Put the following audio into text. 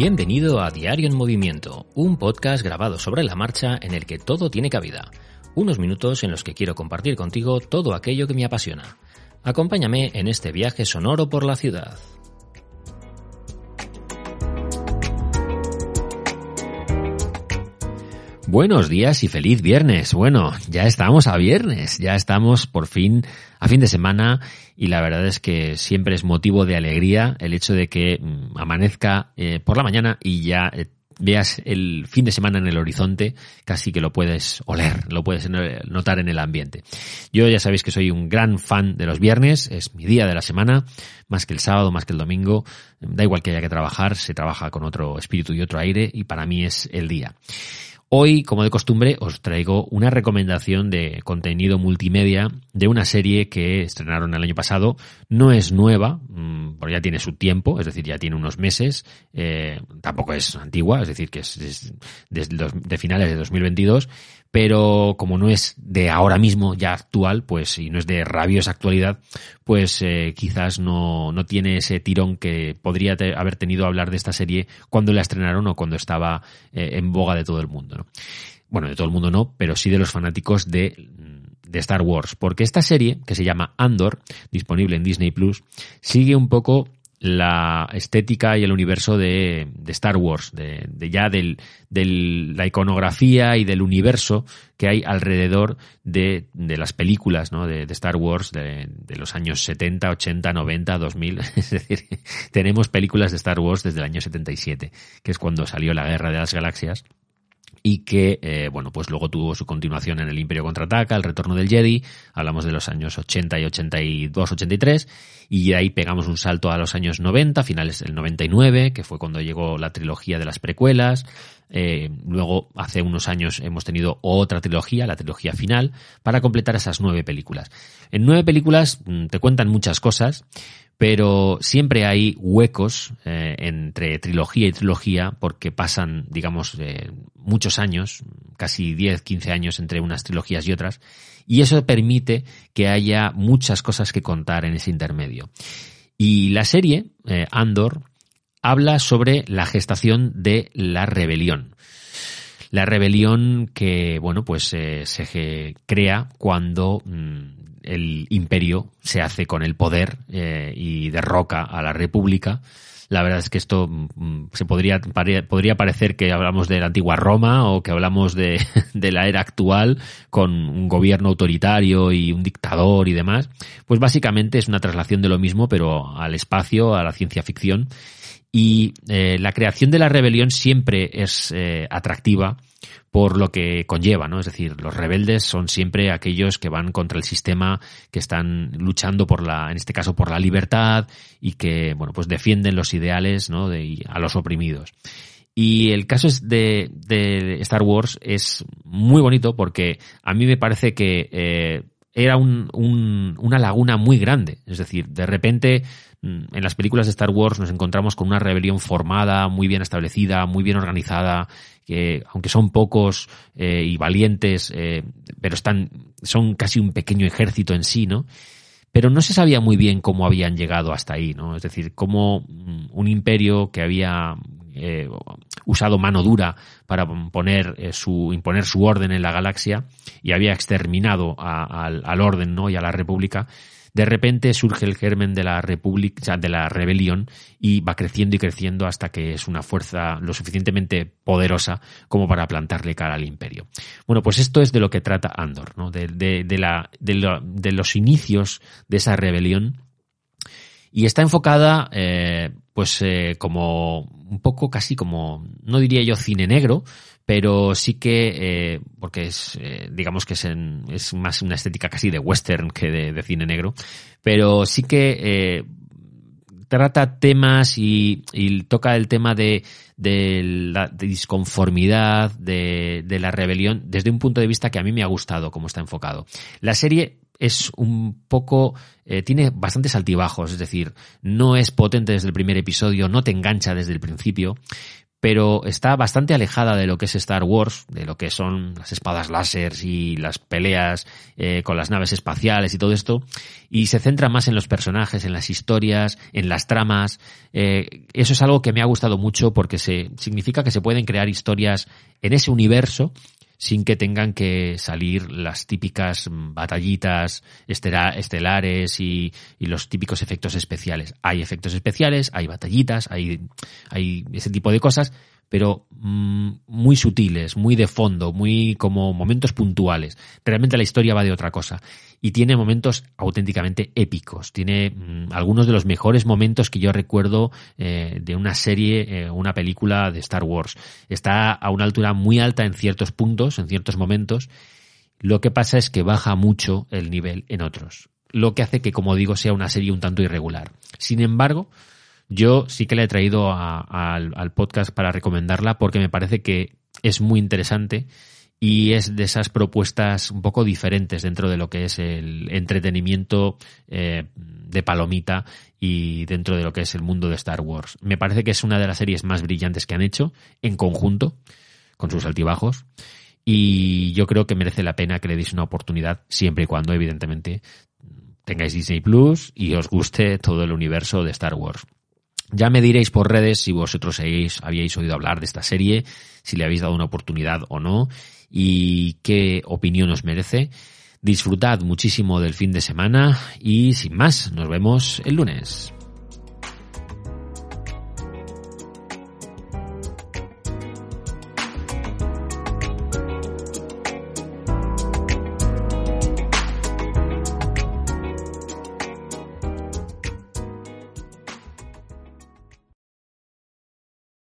Bienvenido a Diario en Movimiento, un podcast grabado sobre la marcha en el que todo tiene cabida. Unos minutos en los que quiero compartir contigo todo aquello que me apasiona. Acompáñame en este viaje sonoro por la ciudad. Buenos días y feliz viernes. Bueno, ya estamos a viernes, ya estamos por fin a fin de semana y la verdad es que siempre es motivo de alegría el hecho de que mm, amanezca eh, por la mañana y ya eh, veas el fin de semana en el horizonte, casi que lo puedes oler, lo puedes notar en el ambiente. Yo ya sabéis que soy un gran fan de los viernes, es mi día de la semana, más que el sábado, más que el domingo, da igual que haya que trabajar, se trabaja con otro espíritu y otro aire y para mí es el día. Hoy, como de costumbre, os traigo una recomendación de contenido multimedia de una serie que estrenaron el año pasado. No es nueva, porque ya tiene su tiempo, es decir, ya tiene unos meses. Eh, tampoco es antigua, es decir, que es desde de finales de 2022 pero como no es de ahora mismo ya actual, pues y no es de rabiosa actualidad, pues eh, quizás no, no tiene ese tirón que podría haber tenido hablar de esta serie cuando la estrenaron o cuando estaba eh, en boga de todo el mundo. ¿no? Bueno, de todo el mundo no, pero sí de los fanáticos de, de Star Wars, porque esta serie, que se llama Andor, disponible en Disney Plus, sigue un poco la estética y el universo de, Star Wars, de, ya del, de la iconografía y del universo que hay alrededor de, las películas ¿no? de, Star Wars de, de, los años 70, 80, 90, 2000. Es decir, tenemos películas de Star Wars desde el año 77, que es cuando salió la Guerra de las Galaxias y que, eh, bueno, pues luego tuvo su continuación en el Imperio Contraataca, el Retorno del Jedi, hablamos de los años 80 y 82, 83, y ahí pegamos un salto a los años 90, finales del 99, que fue cuando llegó la trilogía de las precuelas, eh, luego hace unos años hemos tenido otra trilogía, la trilogía final, para completar esas nueve películas. En nueve películas mm, te cuentan muchas cosas, pero siempre hay huecos eh, entre trilogía y trilogía porque pasan, digamos, eh, muchos años, casi 10, 15 años entre unas trilogías y otras, y eso permite que haya muchas cosas que contar en ese intermedio. Y la serie, Andor, habla sobre la gestación de la rebelión. La rebelión que, bueno, pues eh, se crea cuando mm, el imperio se hace con el poder eh, y derroca a la república. La verdad es que esto mm, se podría, podría parecer que hablamos de la antigua Roma o que hablamos de, de la era actual con un gobierno autoritario y un dictador y demás. Pues básicamente es una traslación de lo mismo, pero al espacio, a la ciencia ficción y eh, la creación de la rebelión siempre es eh, atractiva por lo que conlleva, ¿no? Es decir, los rebeldes son siempre aquellos que van contra el sistema, que están luchando por la, en este caso, por la libertad y que, bueno, pues defienden los ideales, ¿no? De, a los oprimidos. Y el caso de, de Star Wars es muy bonito porque a mí me parece que eh, era un, un, una laguna muy grande. Es decir, de repente Mm, en las películas de Star Wars nos encontramos con una rebelión formada, muy bien establecida, muy bien organizada, que aunque son pocos eh, y valientes, eh, pero están, son casi un pequeño ejército en sí, ¿no? Pero no se sabía muy bien cómo habían llegado hasta ahí, ¿no? Es decir, cómo mm, un imperio que había eh, usado mano dura para poner eh, su, imponer su orden en la galaxia y había exterminado al, al orden, ¿no? Y a la república, de repente surge el germen de la república, de la rebelión y va creciendo y creciendo hasta que es una fuerza lo suficientemente poderosa como para plantarle cara al imperio. Bueno, pues esto es de lo que trata Andor, ¿no? De, de, la, de, los inicios de esa rebelión y está enfocada eh, pues eh, como un poco casi como no diría yo cine negro pero sí que, eh, porque es, eh, digamos que es, es, más una estética casi de western que de, cine negro, pero sí que trata temas y, toca el tema de, de la disconformidad, de, de, la rebelión, desde un punto de vista que a mí me ha gustado cómo está enfocado. La serie es un poco, eh, tiene bastantes altibajos, es decir, no es potente desde el primer episodio, no te engancha desde el principio, pero está bastante alejada de lo que es Star Wars, de lo que son las espadas láser y las peleas eh, con las naves espaciales y todo esto, y se centra más en los personajes, en las historias, en las tramas. Eh, eso es algo que me ha gustado mucho porque se significa que se pueden crear historias en ese universo sin que tengan que salir las típicas batallitas estelares y, los típicos efectos especiales. Hay efectos especiales, hay batallitas, hay, hay ese tipo de cosas, pero mm, muy sutiles, muy de fondo, muy como momentos puntuales. Realmente la historia va de otra cosa y tiene momentos auténticamente épicos. Tiene mm, algunos de los mejores momentos que yo recuerdo eh, de una serie, eh, una película de Star Wars. Está a una altura muy alta en ciertos puntos, en ciertos momentos. Lo que pasa es que baja mucho el nivel en otros. Lo que hace que, como digo, sea una serie un tanto irregular. Sin embargo, yo sí que la he traído al podcast para recomendarla porque me parece que es muy interesante y es de esas propuestas un poco diferentes dentro de lo que es el entretenimiento eh, de palomita y dentro de lo que es el mundo de Star Wars. Me parece que es una de las series más brillantes que han hecho en conjunto, con sus altibajos, y yo creo que merece la pena que le deis una oportunidad, siempre y cuando, evidentemente, tengáis Disney Plus y os guste todo el universo de Star Wars. Ya me diréis por redes si vosotros habíais oído hablar de esta serie, si le habéis dado una oportunidad o no, y qué opinión os merece. Disfrutad muchísimo del fin de semana y sin más, nos vemos el lunes.